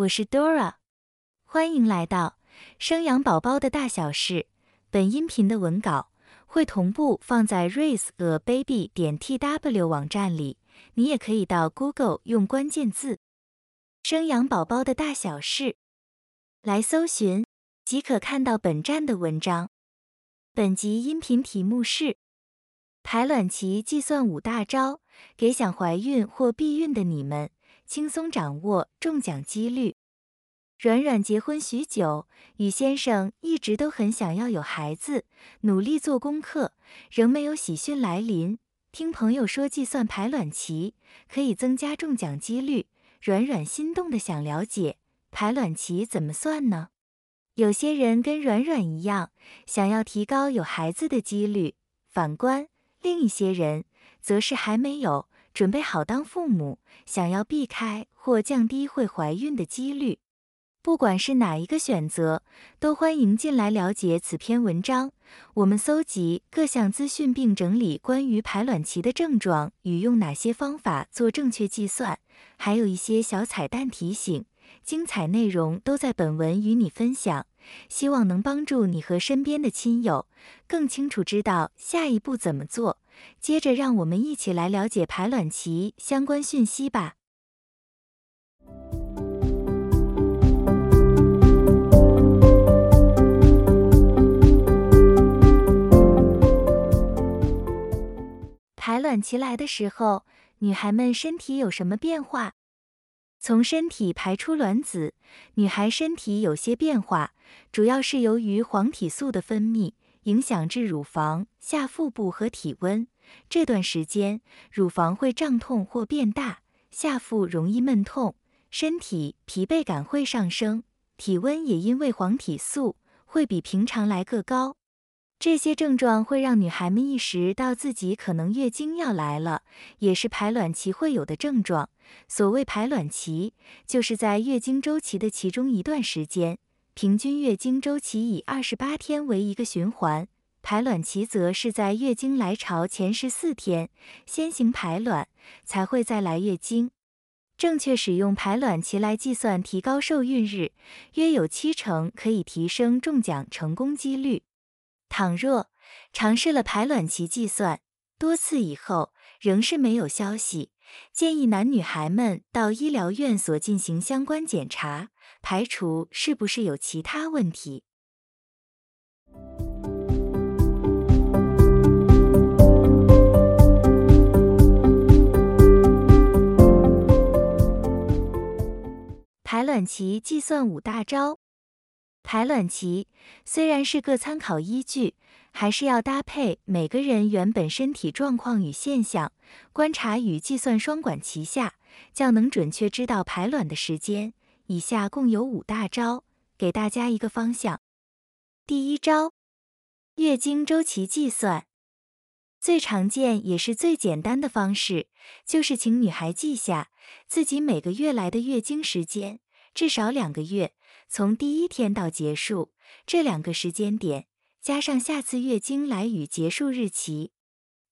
我是 Dora，欢迎来到生养宝宝的大小事。本音频的文稿会同步放在 raiseababy 点 tw 网站里，你也可以到 Google 用关键字“生养宝宝的大小事”来搜寻，即可看到本站的文章。本集音频题目是排卵期计算五大招，给想怀孕或避孕的你们。轻松掌握中奖几率。软软结婚许久，与先生一直都很想要有孩子，努力做功课，仍没有喜讯来临。听朋友说计算排卵期可以增加中奖几率，软软心动的想了解排卵期怎么算呢？有些人跟软软一样，想要提高有孩子的几率；反观另一些人，则是还没有。准备好当父母，想要避开或降低会怀孕的几率。不管是哪一个选择，都欢迎进来了解此篇文章。我们搜集各项资讯，并整理关于排卵期的症状与用哪些方法做正确计算，还有一些小彩蛋提醒。精彩内容都在本文与你分享，希望能帮助你和身边的亲友更清楚知道下一步怎么做。接着，让我们一起来了解排卵期相关讯息吧。排卵期来的时候，女孩们身体有什么变化？从身体排出卵子，女孩身体有些变化，主要是由于黄体素的分泌影响至乳房、下腹部和体温。这段时间，乳房会胀痛或变大，下腹容易闷痛，身体疲惫感会上升，体温也因为黄体素会比平常来个高。这些症状会让女孩们意识到自己可能月经要来了，也是排卵期会有的症状。所谓排卵期，就是在月经周期的其中一段时间，平均月经周期以二十八天为一个循环。排卵期则是在月经来潮前十四天先行排卵，才会再来月经。正确使用排卵期来计算，提高受孕日，约有七成可以提升中奖成功几率。倘若尝试了排卵期计算多次以后，仍是没有消息，建议男女孩们到医疗院所进行相关检查，排除是不是有其他问题。排卵期计算五大招。排卵期虽然是个参考依据，还是要搭配每个人原本身体状况与现象，观察与计算双管齐下，较能准确知道排卵的时间。以下共有五大招，给大家一个方向。第一招，月经周期计算，最常见也是最简单的方式，就是请女孩记下自己每个月来的月经时间，至少两个月。从第一天到结束这两个时间点，加上下次月经来与结束日期，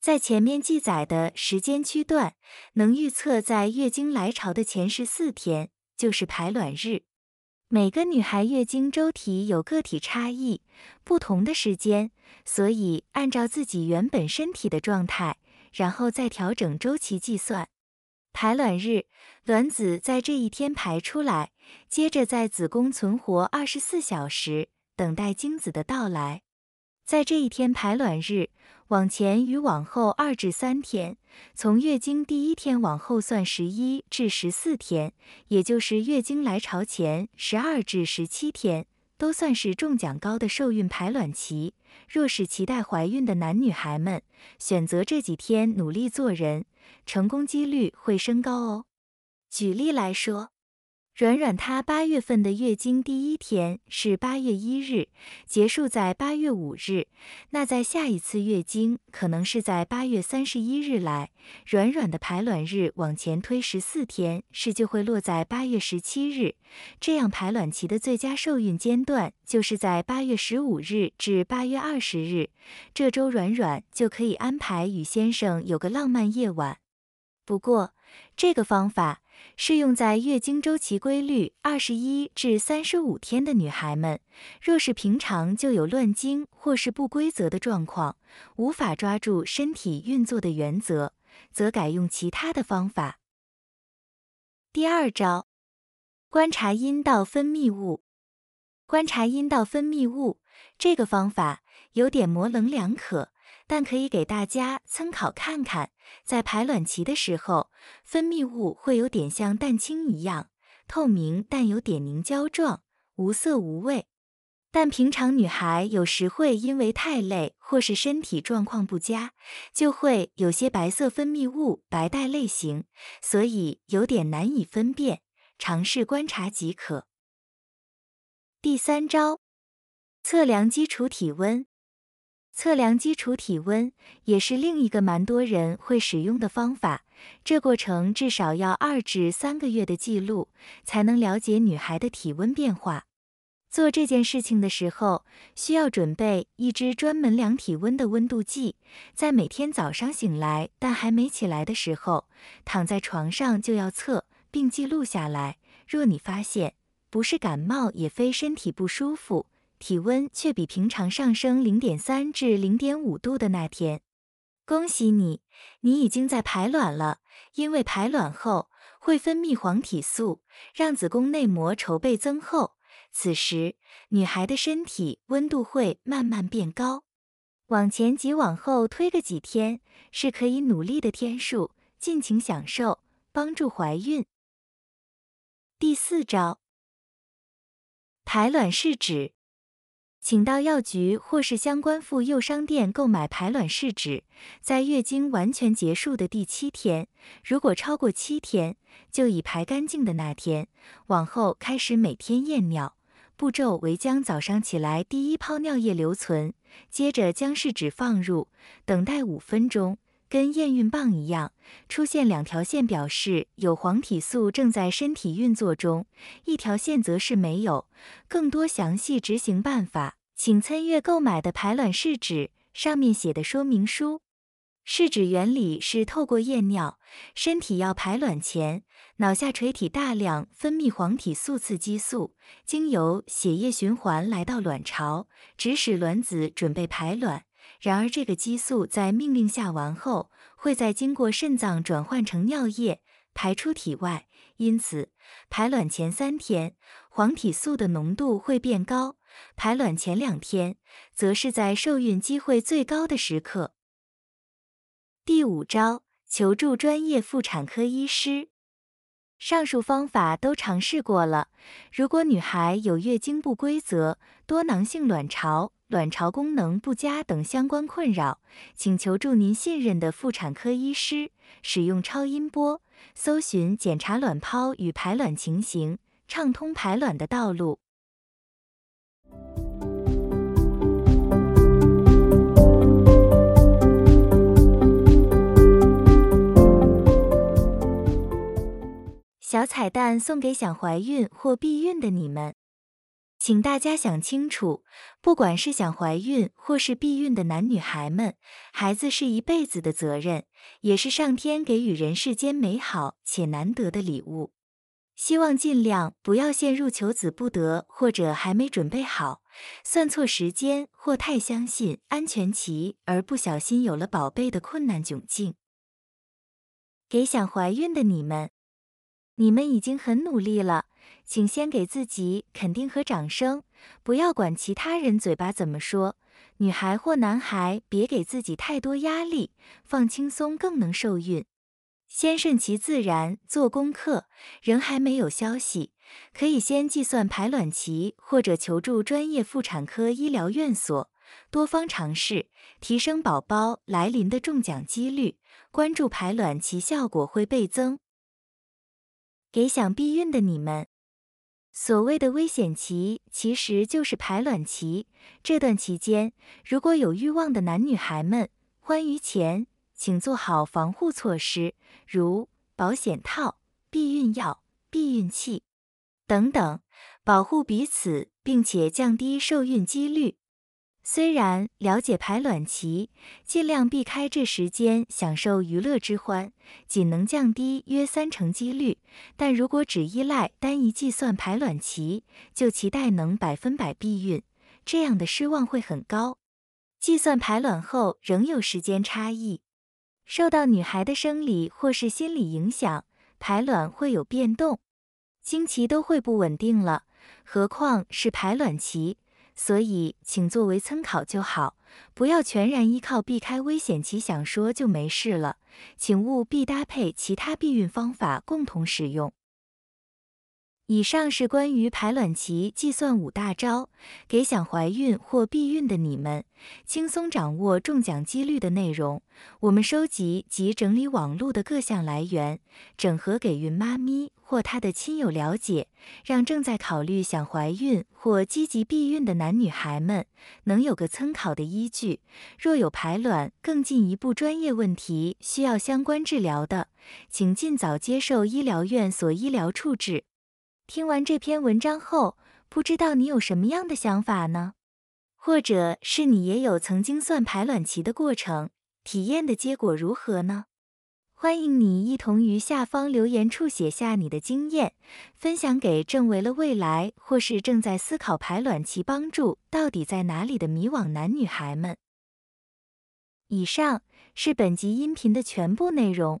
在前面记载的时间区段，能预测在月经来潮的前十四天就是排卵日。每个女孩月经周体有个体差异，不同的时间，所以按照自己原本身体的状态，然后再调整周期计算。排卵日，卵子在这一天排出来，接着在子宫存活二十四小时，等待精子的到来。在这一天排卵日往前与往后二至三天，从月经第一天往后算十一至十四天，也就是月经来潮前十二至十七天，都算是中奖高的受孕排卵期。若是期待怀孕的男女孩们，选择这几天努力做人。成功几率会升高哦。举例来说，软软她八月份的月经第一天是八月一日，结束在八月五日，那在下一次月经可能是在八月三十一日来。软软的排卵日往前推十四天，是就会落在八月十七日，这样排卵期的最佳受孕间段就是在八月十五日至八月二十日。这周软软就可以安排与先生有个浪漫夜晚。不过，这个方法适用在月经周期规律二十一至三十五天的女孩们。若是平常就有乱经或是不规则的状况，无法抓住身体运作的原则，则改用其他的方法。第二招，观察阴道分泌物。观察阴道分泌物这个方法有点模棱两可。但可以给大家参考看看，在排卵期的时候，分泌物会有点像蛋清一样透明，但有点凝胶状，无色无味。但平常女孩有时会因为太累或是身体状况不佳，就会有些白色分泌物，白带类型，所以有点难以分辨，尝试观察即可。第三招，测量基础体温。测量基础体温也是另一个蛮多人会使用的方法，这过程至少要二至三个月的记录，才能了解女孩的体温变化。做这件事情的时候，需要准备一支专门量体温的温度计，在每天早上醒来但还没起来的时候，躺在床上就要测，并记录下来。若你发现不是感冒，也非身体不舒服。体温却比平常上升零点三至零点五度的那天，恭喜你，你已经在排卵了。因为排卵后会分泌黄体素，让子宫内膜筹备增厚，此时女孩的身体温度会慢慢变高。往前及往后推个几天，是可以努力的天数，尽情享受，帮助怀孕。第四招，排卵试纸。请到药局或是相关妇幼商店购买排卵试纸，在月经完全结束的第七天，如果超过七天，就以排干净的那天，往后开始每天验尿。步骤为将早上起来第一泡尿液留存，接着将试纸放入，等待五分钟，跟验孕棒一样，出现两条线表示有黄体素正在身体运作中，一条线则是没有。更多详细执行办法。请参阅购买的排卵试纸上面写的说明书。试纸原理是透过验尿，身体要排卵前，脑下垂体大量分泌黄体素刺激素，经由血液循环来到卵巢，指使卵子准备排卵。然而这个激素在命令下完后，会在经过肾脏转换成尿液排出体外，因此排卵前三天黄体素的浓度会变高。排卵前两天，则是在受孕机会最高的时刻。第五招，求助专业妇产科医师。上述方法都尝试过了。如果女孩有月经不规则、多囊性卵巢、卵巢功能不佳等相关困扰，请求助您信任的妇产科医师，使用超音波搜寻检查卵泡与排卵情形，畅通排卵的道路。小彩蛋送给想怀孕或避孕的你们，请大家想清楚，不管是想怀孕或是避孕的男女孩们，孩子是一辈子的责任，也是上天给予人世间美好且难得的礼物。希望尽量不要陷入求子不得或者还没准备好、算错时间或太相信安全期而不小心有了宝贝的困难窘境。给想怀孕的你们。你们已经很努力了，请先给自己肯定和掌声，不要管其他人嘴巴怎么说。女孩或男孩，别给自己太多压力，放轻松更能受孕。先顺其自然，做功课。仍还没有消息，可以先计算排卵期，或者求助专业妇产科医疗院所，多方尝试，提升宝宝来临的中奖几率。关注排卵期，效果会倍增。给想避孕的你们，所谓的危险期其实就是排卵期。这段期间，如果有欲望的男女孩们，欢愉前请做好防护措施，如保险套、避孕药、避孕器等等，保护彼此，并且降低受孕几率。虽然了解排卵期，尽量避开这时间享受娱乐之欢，仅能降低约三成几率，但如果只依赖单一计算排卵期，就期待能百分百避孕，这样的失望会很高。计算排卵后仍有时间差异，受到女孩的生理或是心理影响，排卵会有变动，经期都会不稳定了，何况是排卵期。所以，请作为参考就好，不要全然依靠避开危险期想说就没事了，请务必搭配其他避孕方法共同使用。以上是关于排卵期计算五大招，给想怀孕或避孕的你们轻松掌握中奖几率的内容。我们收集及整理网络的各项来源，整合给孕妈咪或她的亲友了解，让正在考虑想怀孕或积极避孕的男女孩们能有个参考的依据。若有排卵更进一步专业问题需要相关治疗的，请尽早接受医疗院所医疗处置。听完这篇文章后，不知道你有什么样的想法呢？或者是你也有曾经算排卵期的过程，体验的结果如何呢？欢迎你一同于下方留言处写下你的经验，分享给正为了未来或是正在思考排卵期帮助到底在哪里的迷惘男女孩们。以上是本集音频的全部内容。